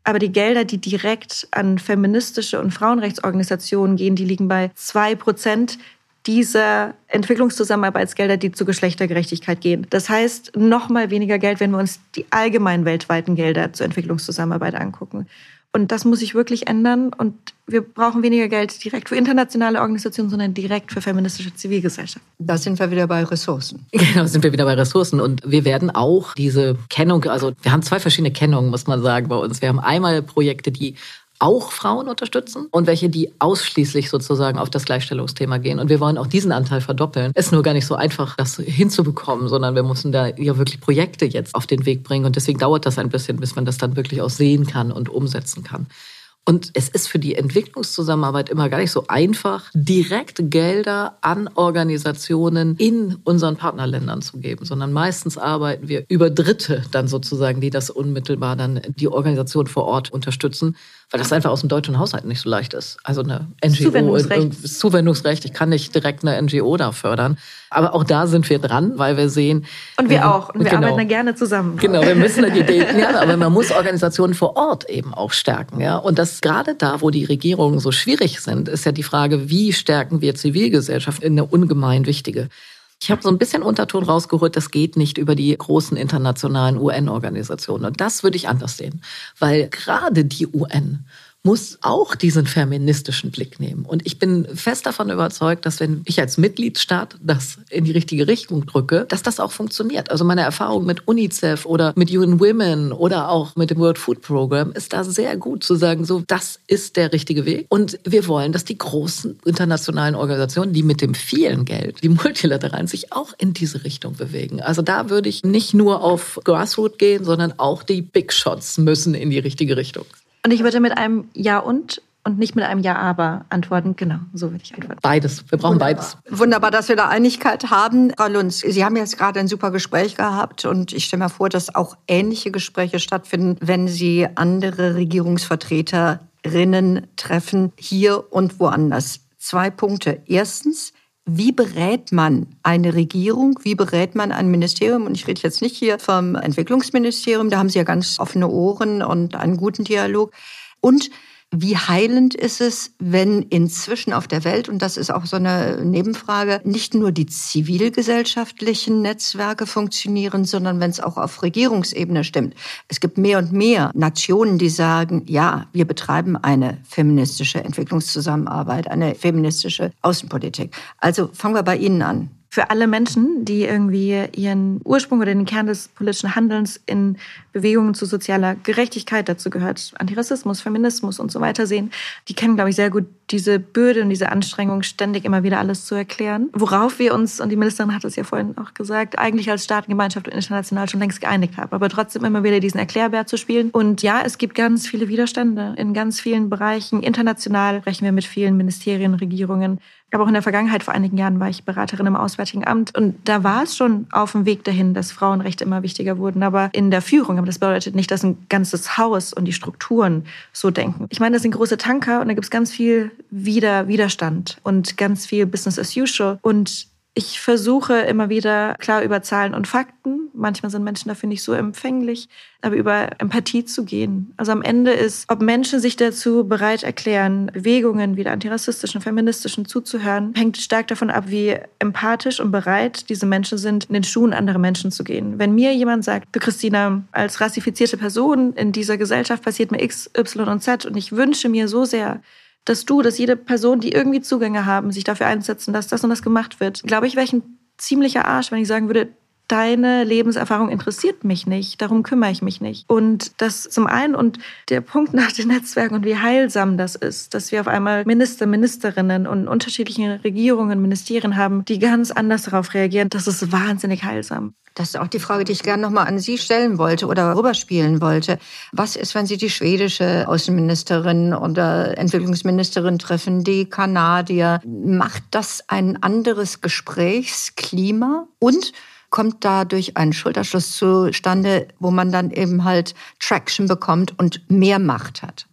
Aber die Gelder, die direkt an feministische und Frauenrechtsorganisationen gehen, die liegen bei zwei Prozent dieser Entwicklungszusammenarbeitsgelder, die zur Geschlechtergerechtigkeit gehen. Das heißt, noch mal weniger Geld, wenn wir uns die allgemein weltweiten Gelder zur Entwicklungszusammenarbeit angucken. Und das muss sich wirklich ändern. Und wir brauchen weniger Geld direkt für internationale Organisationen, sondern direkt für feministische Zivilgesellschaft. Da sind wir wieder bei Ressourcen. Genau, sind wir wieder bei Ressourcen. Und wir werden auch diese Kennung, also wir haben zwei verschiedene Kennungen, muss man sagen, bei uns. Wir haben einmal Projekte, die auch Frauen unterstützen und welche, die ausschließlich sozusagen auf das Gleichstellungsthema gehen. Und wir wollen auch diesen Anteil verdoppeln. Ist nur gar nicht so einfach, das hinzubekommen, sondern wir müssen da ja wirklich Projekte jetzt auf den Weg bringen. Und deswegen dauert das ein bisschen, bis man das dann wirklich auch sehen kann und umsetzen kann. Und es ist für die Entwicklungszusammenarbeit immer gar nicht so einfach, direkt Gelder an Organisationen in unseren Partnerländern zu geben, sondern meistens arbeiten wir über Dritte dann sozusagen, die das unmittelbar dann die Organisation vor Ort unterstützen weil das einfach aus dem deutschen Haushalt nicht so leicht ist. Also eine NGO, Zuwendungsrecht. Zuwendungsrecht, ich kann nicht direkt eine NGO da fördern. Aber auch da sind wir dran, weil wir sehen. Und wir auch. Und wir genau, arbeiten da gerne zusammen. Genau, wir müssen da die Ideen, ja, aber man muss Organisationen vor Ort eben auch stärken, ja. Und das gerade da, wo die Regierungen so schwierig sind, ist ja die Frage, wie stärken wir Zivilgesellschaft in eine ungemein wichtige. Ich habe so ein bisschen Unterton rausgeholt, das geht nicht über die großen internationalen UN-Organisationen. Und das würde ich anders sehen, weil gerade die UN muss auch diesen feministischen Blick nehmen. Und ich bin fest davon überzeugt, dass wenn ich als Mitgliedstaat das in die richtige Richtung drücke, dass das auch funktioniert. Also meine Erfahrung mit UNICEF oder mit UN Women oder auch mit dem World Food Program ist da sehr gut zu sagen, so, das ist der richtige Weg. Und wir wollen, dass die großen internationalen Organisationen, die mit dem vielen Geld, die multilateralen, sich auch in diese Richtung bewegen. Also da würde ich nicht nur auf Grassroot gehen, sondern auch die Big Shots müssen in die richtige Richtung. Und ich würde mit einem Ja und und nicht mit einem Ja, aber antworten. Genau, so würde ich antworten. Beides. Wir brauchen Wunderbar. beides. Wunderbar, dass wir da Einigkeit haben. Frau Lunz, Sie haben jetzt gerade ein super Gespräch gehabt und ich stelle mir vor, dass auch ähnliche Gespräche stattfinden, wenn Sie andere Regierungsvertreterinnen treffen, hier und woanders. Zwei Punkte. Erstens, wie berät man eine Regierung? Wie berät man ein Ministerium? Und ich rede jetzt nicht hier vom Entwicklungsministerium, da haben Sie ja ganz offene Ohren und einen guten Dialog. Und wie heilend ist es, wenn inzwischen auf der Welt, und das ist auch so eine Nebenfrage, nicht nur die zivilgesellschaftlichen Netzwerke funktionieren, sondern wenn es auch auf Regierungsebene stimmt. Es gibt mehr und mehr Nationen, die sagen, ja, wir betreiben eine feministische Entwicklungszusammenarbeit, eine feministische Außenpolitik. Also fangen wir bei Ihnen an für alle Menschen, die irgendwie ihren Ursprung oder den Kern des politischen Handelns in Bewegungen zu sozialer Gerechtigkeit, dazu gehört Antirassismus, Feminismus und so weiter sehen, die kennen, glaube ich, sehr gut diese Bürde und diese Anstrengung, ständig immer wieder alles zu erklären. Worauf wir uns, und die Ministerin hat es ja vorhin auch gesagt, eigentlich als Staatengemeinschaft und international schon längst geeinigt haben, aber trotzdem immer wieder diesen Erklärbär zu spielen. Und ja, es gibt ganz viele Widerstände in ganz vielen Bereichen. International sprechen wir mit vielen Ministerien, Regierungen, aber auch in der Vergangenheit, vor einigen Jahren, war ich Beraterin im Auswärtigen Amt. Und da war es schon auf dem Weg dahin, dass Frauenrechte immer wichtiger wurden. Aber in der Führung, aber das bedeutet nicht, dass ein ganzes Haus und die Strukturen so denken. Ich meine, das sind große Tanker und da gibt es ganz viel Wider Widerstand und ganz viel Business as usual. Und ich versuche immer wieder klar über Zahlen und Fakten, manchmal sind Menschen dafür nicht so empfänglich, aber über Empathie zu gehen. Also am Ende ist, ob Menschen sich dazu bereit erklären, Bewegungen wie der antirassistischen, feministischen zuzuhören, hängt stark davon ab, wie empathisch und bereit diese Menschen sind, in den Schuhen anderer Menschen zu gehen. Wenn mir jemand sagt, du Christina, als rassifizierte Person in dieser Gesellschaft passiert mir X, Y und Z und ich wünsche mir so sehr, dass du, dass jede Person, die irgendwie Zugänge haben, sich dafür einsetzen, dass das und das gemacht wird. Glaube ich, wäre ich ein ziemlicher Arsch, wenn ich sagen würde, deine Lebenserfahrung interessiert mich nicht, darum kümmere ich mich nicht. Und das zum einen und der Punkt nach den Netzwerken und wie heilsam das ist, dass wir auf einmal Minister, Ministerinnen und unterschiedliche Regierungen, Ministerien haben, die ganz anders darauf reagieren, das ist wahnsinnig heilsam. Das ist auch die Frage, die ich gerne nochmal an Sie stellen wollte oder rüberspielen wollte. Was ist, wenn Sie die schwedische Außenministerin oder Entwicklungsministerin treffen, die Kanadier? Macht das ein anderes Gesprächsklima? Und kommt dadurch ein Schulterschluss zustande, wo man dann eben halt Traction bekommt und mehr Macht hat.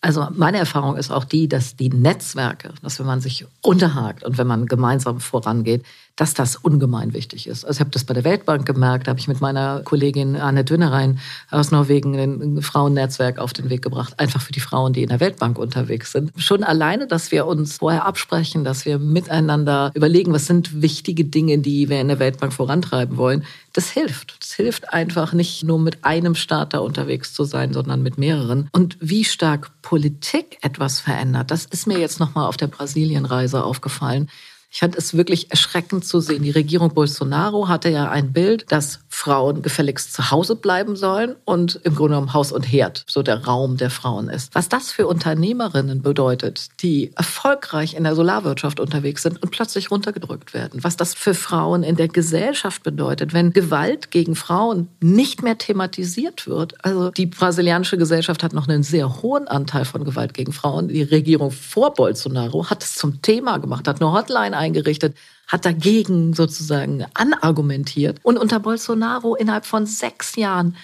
Also meine Erfahrung ist auch die, dass die Netzwerke, dass wenn man sich unterhakt und wenn man gemeinsam vorangeht, dass das ungemein wichtig ist. Also ich habe das bei der Weltbank gemerkt, habe ich mit meiner Kollegin Anne Dünnerein aus Norwegen ein Frauennetzwerk auf den Weg gebracht, einfach für die Frauen, die in der Weltbank unterwegs sind. Schon alleine, dass wir uns vorher absprechen, dass wir miteinander überlegen, was sind wichtige Dinge, die wir in der Weltbank vorantreiben wollen, das hilft. Das hilft einfach nicht nur mit einem Staat da unterwegs zu sein, sondern mit mehreren. Und wie stark Politik etwas verändert, das ist mir jetzt nochmal auf der Brasilienreise aufgefallen. Ich fand es wirklich erschreckend zu sehen. Die Regierung Bolsonaro hatte ja ein Bild, dass Frauen gefälligst zu Hause bleiben sollen und im Grunde genommen Haus und Herd so der Raum der Frauen ist. Was das für Unternehmerinnen bedeutet, die erfolgreich in der Solarwirtschaft unterwegs sind und plötzlich runtergedrückt werden. Was das für Frauen in der Gesellschaft bedeutet, wenn Gewalt gegen Frauen nicht mehr thematisiert wird. Also die brasilianische Gesellschaft hat noch einen sehr hohen Anteil von Gewalt gegen Frauen. Die Regierung vor Bolsonaro hat es zum Thema gemacht, hat eine Hotline eingerichtet, hat dagegen sozusagen anargumentiert und unter Bolsonaro innerhalb von sechs Jahren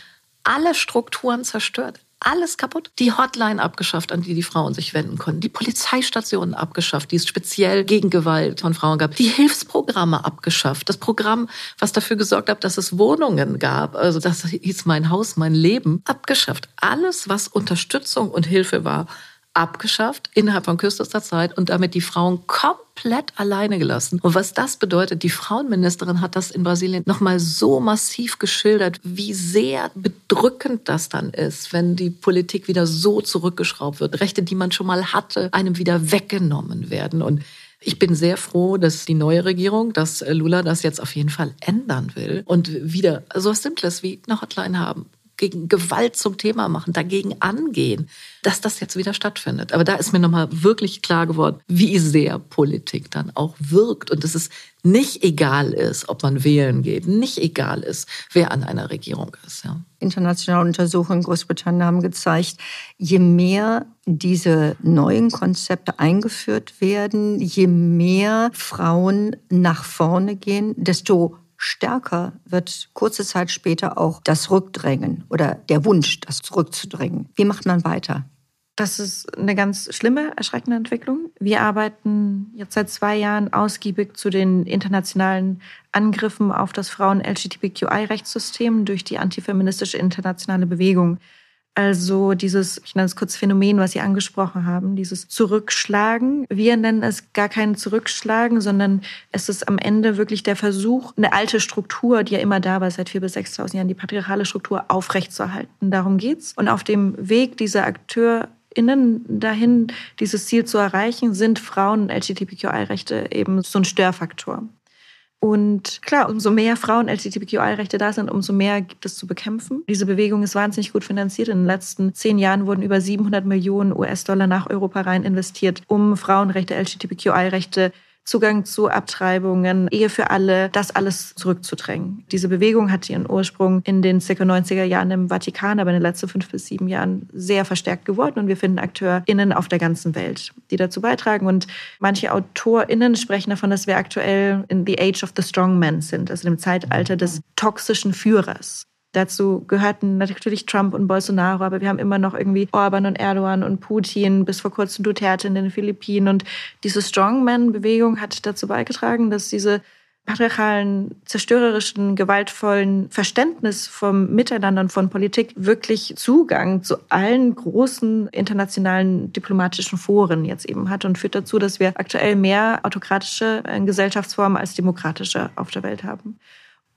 alle Strukturen zerstört. Alles kaputt. Die Hotline abgeschafft, an die die Frauen sich wenden konnten. Die Polizeistationen abgeschafft, die es speziell gegen Gewalt von Frauen gab. Die Hilfsprogramme abgeschafft. Das Programm, was dafür gesorgt hat, dass es Wohnungen gab. Also das hieß mein Haus, mein Leben. Abgeschafft. Alles, was Unterstützung und Hilfe war, abgeschafft innerhalb von kürzester Zeit und damit die Frauen komplett alleine gelassen. Und was das bedeutet, die Frauenministerin hat das in Brasilien nochmal so massiv geschildert, wie sehr bedrückend das dann ist, wenn die Politik wieder so zurückgeschraubt wird. Rechte, die man schon mal hatte, einem wieder weggenommen werden. Und ich bin sehr froh, dass die neue Regierung, dass Lula das jetzt auf jeden Fall ändern will und wieder so was Simples wie eine Hotline haben gegen Gewalt zum Thema machen, dagegen angehen, dass das jetzt wieder stattfindet. Aber da ist mir nochmal wirklich klar geworden, wie sehr Politik dann auch wirkt und dass es nicht egal ist, ob man wählen geht, nicht egal ist, wer an einer Regierung ist. Ja. Internationale Untersuchungen in Großbritannien haben gezeigt, je mehr diese neuen Konzepte eingeführt werden, je mehr Frauen nach vorne gehen, desto stärker wird kurze Zeit später auch das Rückdrängen oder der Wunsch, das zurückzudrängen. Wie macht man weiter? Das ist eine ganz schlimme, erschreckende Entwicklung. Wir arbeiten jetzt seit zwei Jahren ausgiebig zu den internationalen Angriffen auf das Frauen-LGBTQI-Rechtssystem durch die antifeministische internationale Bewegung. Also dieses, ich nenne es kurz Phänomen, was Sie angesprochen haben, dieses Zurückschlagen. Wir nennen es gar kein Zurückschlagen, sondern es ist am Ende wirklich der Versuch, eine alte Struktur, die ja immer da war seit 4.000 bis 6.000 Jahren, die patriarchale Struktur aufrechtzuerhalten. Darum geht's. Und auf dem Weg dieser AkteurInnen dahin, dieses Ziel zu erreichen, sind Frauen und LGBTQI-Rechte eben so ein Störfaktor. Und klar, umso mehr Frauen LGBTQI-Rechte da sind, umso mehr gibt es zu bekämpfen. Diese Bewegung ist wahnsinnig gut finanziert. In den letzten zehn Jahren wurden über 700 Millionen US-Dollar nach Europa rein investiert, um Frauenrechte, LGBTQI-Rechte Zugang zu Abtreibungen, Ehe für alle, das alles zurückzudrängen. Diese Bewegung hat ihren Ursprung in den ca. 90er Jahren im Vatikan, aber in den letzten fünf bis sieben Jahren sehr verstärkt geworden und wir finden AkteurInnen auf der ganzen Welt, die dazu beitragen. Und manche AutorInnen sprechen davon, dass wir aktuell in the age of the strong men sind, also im Zeitalter des toxischen Führers. Dazu gehörten natürlich Trump und Bolsonaro, aber wir haben immer noch irgendwie Orban und Erdogan und Putin, bis vor kurzem Duterte in den Philippinen. Und diese Strongman-Bewegung hat dazu beigetragen, dass diese patriarchalen, zerstörerischen, gewaltvollen Verständnis vom Miteinander und von Politik wirklich Zugang zu allen großen internationalen diplomatischen Foren jetzt eben hat und führt dazu, dass wir aktuell mehr autokratische äh, Gesellschaftsformen als demokratische auf der Welt haben.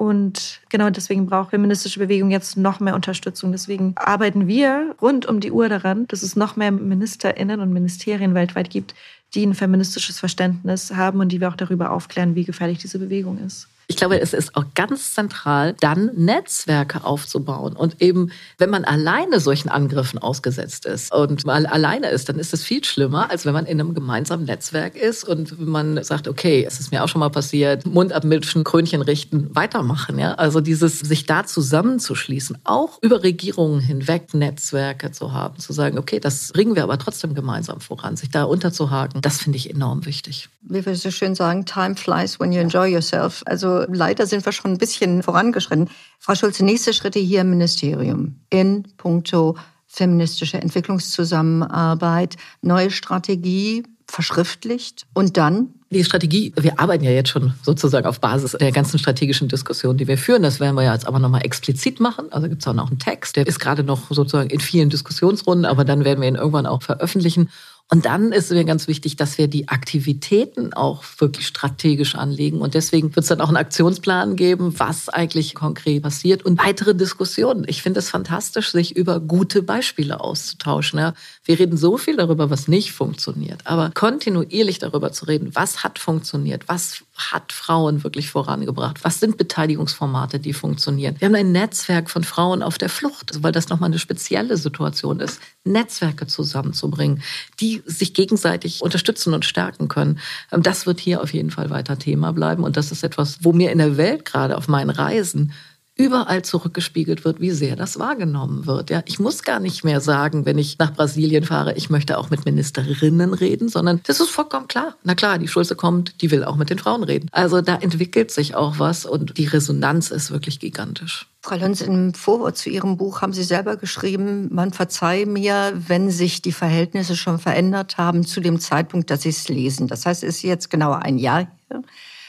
Und genau deswegen braucht feministische Bewegung jetzt noch mehr Unterstützung. Deswegen arbeiten wir rund um die Uhr daran, dass es noch mehr Ministerinnen und Ministerien weltweit gibt, die ein feministisches Verständnis haben und die wir auch darüber aufklären, wie gefährlich diese Bewegung ist. Ich glaube, es ist auch ganz zentral, dann Netzwerke aufzubauen. Und eben, wenn man alleine solchen Angriffen ausgesetzt ist und mal alleine ist, dann ist es viel schlimmer, als wenn man in einem gemeinsamen Netzwerk ist und man sagt, okay, es ist mir auch schon mal passiert, Mund abmischen, Krönchen richten, weitermachen. Ja? Also dieses, sich da zusammenzuschließen, auch über Regierungen hinweg Netzwerke zu haben, zu sagen, okay, das bringen wir aber trotzdem gemeinsam voran, sich da unterzuhaken, das finde ich enorm wichtig. Wie wir so schön sagen, time flies when you enjoy yourself. Also Also leider sind wir schon ein bisschen vorangeschritten. Frau Schulze, nächste Schritte hier im Ministerium in puncto feministische Entwicklungszusammenarbeit, neue Strategie verschriftlicht und dann die Strategie, wir arbeiten ja jetzt schon sozusagen auf Basis der ganzen strategischen Diskussion, die wir führen. Das werden wir ja jetzt aber nochmal explizit machen. Also gibt es auch noch einen Text, der ist gerade noch sozusagen in vielen Diskussionsrunden, aber dann werden wir ihn irgendwann auch veröffentlichen. Und dann ist mir ganz wichtig, dass wir die Aktivitäten auch wirklich strategisch anlegen. Und deswegen wird es dann auch einen Aktionsplan geben, was eigentlich konkret passiert und weitere Diskussionen. Ich finde es fantastisch, sich über gute Beispiele auszutauschen. Ja. Wir reden so viel darüber, was nicht funktioniert, aber kontinuierlich darüber zu reden, was hat funktioniert, was hat Frauen wirklich vorangebracht, was sind Beteiligungsformate, die funktionieren. Wir haben ein Netzwerk von Frauen auf der Flucht, weil das nochmal eine spezielle Situation ist, Netzwerke zusammenzubringen, die sich gegenseitig unterstützen und stärken können. Ähm, das wird hier auf jeden Fall weiter Thema bleiben. Und das ist etwas, wo mir in der Welt gerade auf meinen Reisen überall zurückgespiegelt wird, wie sehr das wahrgenommen wird. Ja, ich muss gar nicht mehr sagen, wenn ich nach Brasilien fahre, ich möchte auch mit Ministerinnen reden, sondern das ist vollkommen klar. Na klar, die Schulze kommt, die will auch mit den Frauen reden. Also da entwickelt sich auch was und die Resonanz ist wirklich gigantisch. Frau Lenz, im Vorwort zu Ihrem Buch haben Sie selber geschrieben, man verzeihe mir, wenn sich die Verhältnisse schon verändert haben zu dem Zeitpunkt, dass Sie es lesen. Das heißt, es ist jetzt genau ein Jahr.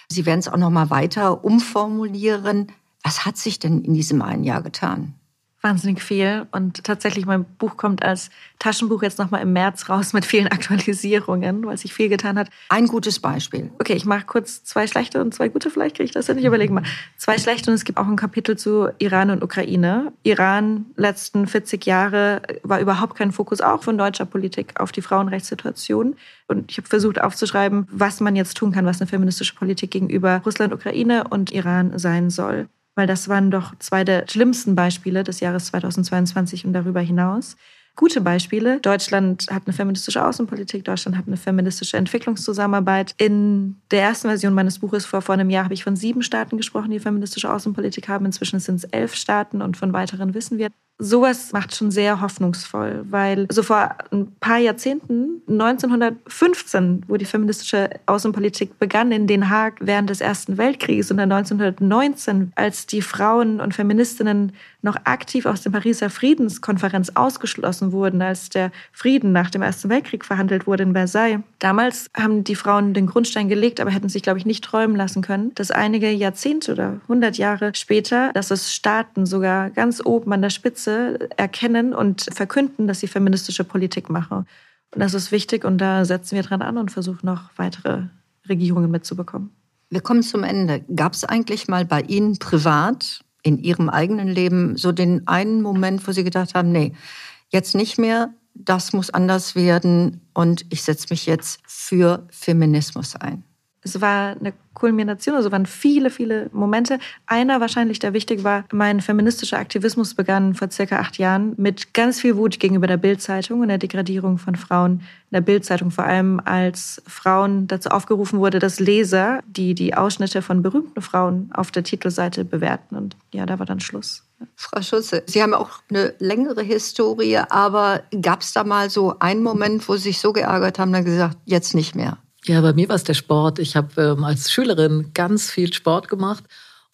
Sie werden es auch noch mal weiter umformulieren. Was hat sich denn in diesem einen Jahr getan? wahnsinnig viel. Und tatsächlich, mein Buch kommt als Taschenbuch jetzt nochmal im März raus mit vielen Aktualisierungen, weil sich viel getan hat. Ein gutes Beispiel. Okay, ich mache kurz zwei schlechte und zwei gute, vielleicht kriege ich das ja nicht. Überlegen mal. Zwei schlechte und es gibt auch ein Kapitel zu Iran und Ukraine. Iran, letzten 40 Jahre, war überhaupt kein Fokus auch von deutscher Politik auf die Frauenrechtssituation. Und ich habe versucht aufzuschreiben, was man jetzt tun kann, was eine feministische Politik gegenüber Russland, Ukraine und Iran sein soll weil das waren doch zwei der schlimmsten Beispiele des Jahres 2022 und darüber hinaus. Gute Beispiele. Deutschland hat eine feministische Außenpolitik, Deutschland hat eine feministische Entwicklungszusammenarbeit. In der ersten Version meines Buches vor, vor einem Jahr habe ich von sieben Staaten gesprochen, die feministische Außenpolitik haben. Inzwischen sind es elf Staaten und von weiteren wissen wir sowas macht schon sehr hoffnungsvoll, weil so vor ein paar Jahrzehnten, 1915, wo die feministische Außenpolitik begann in Den Haag während des Ersten Weltkrieges und dann 1919, als die Frauen und Feministinnen noch aktiv aus der Pariser Friedenskonferenz ausgeschlossen wurden, als der Frieden nach dem Ersten Weltkrieg verhandelt wurde in Versailles. Damals haben die Frauen den Grundstein gelegt, aber hätten sich, glaube ich, nicht träumen lassen können, dass einige Jahrzehnte oder 100 Jahre später, dass es Staaten sogar ganz oben an der Spitze erkennen und verkünden, dass sie feministische Politik machen. Und das ist wichtig und da setzen wir dran an und versuchen noch weitere Regierungen mitzubekommen. Wir kommen zum Ende. Gab es eigentlich mal bei Ihnen privat in Ihrem eigenen Leben so den einen Moment, wo Sie gedacht haben, nee, jetzt nicht mehr, das muss anders werden und ich setze mich jetzt für Feminismus ein? Es war eine Kulmination, also waren viele, viele Momente. Einer wahrscheinlich, der wichtig war, mein feministischer Aktivismus begann vor circa acht Jahren mit ganz viel Wut gegenüber der Bildzeitung und der Degradierung von Frauen in der Bildzeitung, vor allem als Frauen dazu aufgerufen wurde, dass Leser, die die Ausschnitte von berühmten Frauen auf der Titelseite bewerten. Und ja, da war dann Schluss. Frau Schulze, Sie haben auch eine längere Historie, aber gab es da mal so einen Moment, wo Sie sich so geärgert haben, dann gesagt, jetzt nicht mehr? Ja, bei mir war es der Sport. Ich habe ähm, als Schülerin ganz viel Sport gemacht.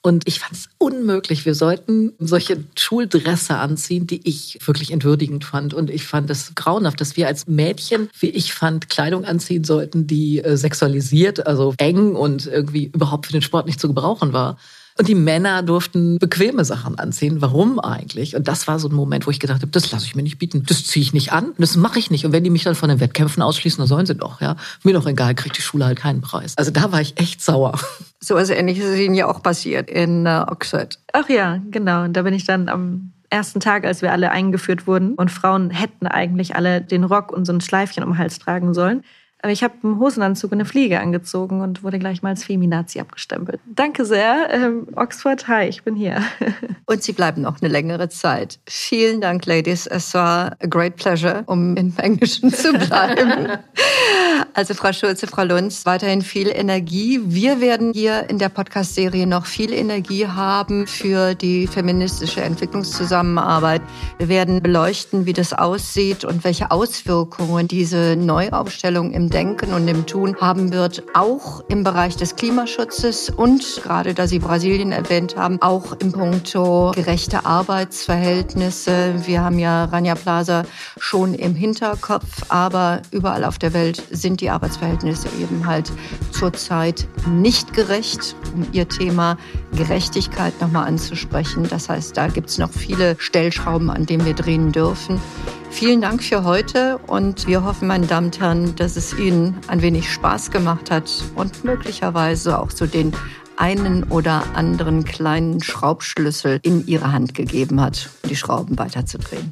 Und ich fand es unmöglich. Wir sollten solche Schuldresse anziehen, die ich wirklich entwürdigend fand. Und ich fand es grauenhaft, dass wir als Mädchen, wie ich fand, Kleidung anziehen sollten, die äh, sexualisiert, also eng und irgendwie überhaupt für den Sport nicht zu gebrauchen war. Und die Männer durften bequeme Sachen anziehen. Warum eigentlich? Und das war so ein Moment, wo ich gedacht habe, das lasse ich mir nicht bieten. Das ziehe ich nicht an. Das mache ich nicht. Und wenn die mich dann von den Wettkämpfen ausschließen, dann sollen sie doch. Ja, mir doch egal, kriegt die Schule halt keinen Preis. Also da war ich echt sauer. So was Ähnliches ist Ihnen ja auch passiert in uh, Oxford. Ach ja, genau. Und da bin ich dann am ersten Tag, als wir alle eingeführt wurden und Frauen hätten eigentlich alle den Rock und so ein Schleifchen um den Hals tragen sollen, aber ich habe einen Hosenanzug und eine Fliege angezogen und wurde gleich mal als Feminazi abgestempelt. Danke sehr. Ähm, Oxford, hi, ich bin hier. und Sie bleiben noch eine längere Zeit. Vielen Dank, Ladies. Es war a great pleasure, um im Englischen zu bleiben. Also Frau Schulze, Frau Lunz, weiterhin viel Energie. Wir werden hier in der Podcast-Serie noch viel Energie haben für die feministische Entwicklungszusammenarbeit. Wir werden beleuchten, wie das aussieht und welche Auswirkungen diese Neuaufstellung im Denken und im Tun haben wird, auch im Bereich des Klimaschutzes und gerade da Sie Brasilien erwähnt haben, auch im Punkto gerechte Arbeitsverhältnisse. Wir haben ja Rania Plaza schon im Hinterkopf, aber überall auf der Welt sind die die Arbeitsverhältnisse eben halt zurzeit nicht gerecht, um ihr Thema Gerechtigkeit nochmal anzusprechen. Das heißt, da gibt es noch viele Stellschrauben, an denen wir drehen dürfen. Vielen Dank für heute und wir hoffen, meine Damen und Herren, dass es Ihnen ein wenig Spaß gemacht hat und möglicherweise auch so den einen oder anderen kleinen Schraubschlüssel in Ihre Hand gegeben hat, um die Schrauben weiterzudrehen.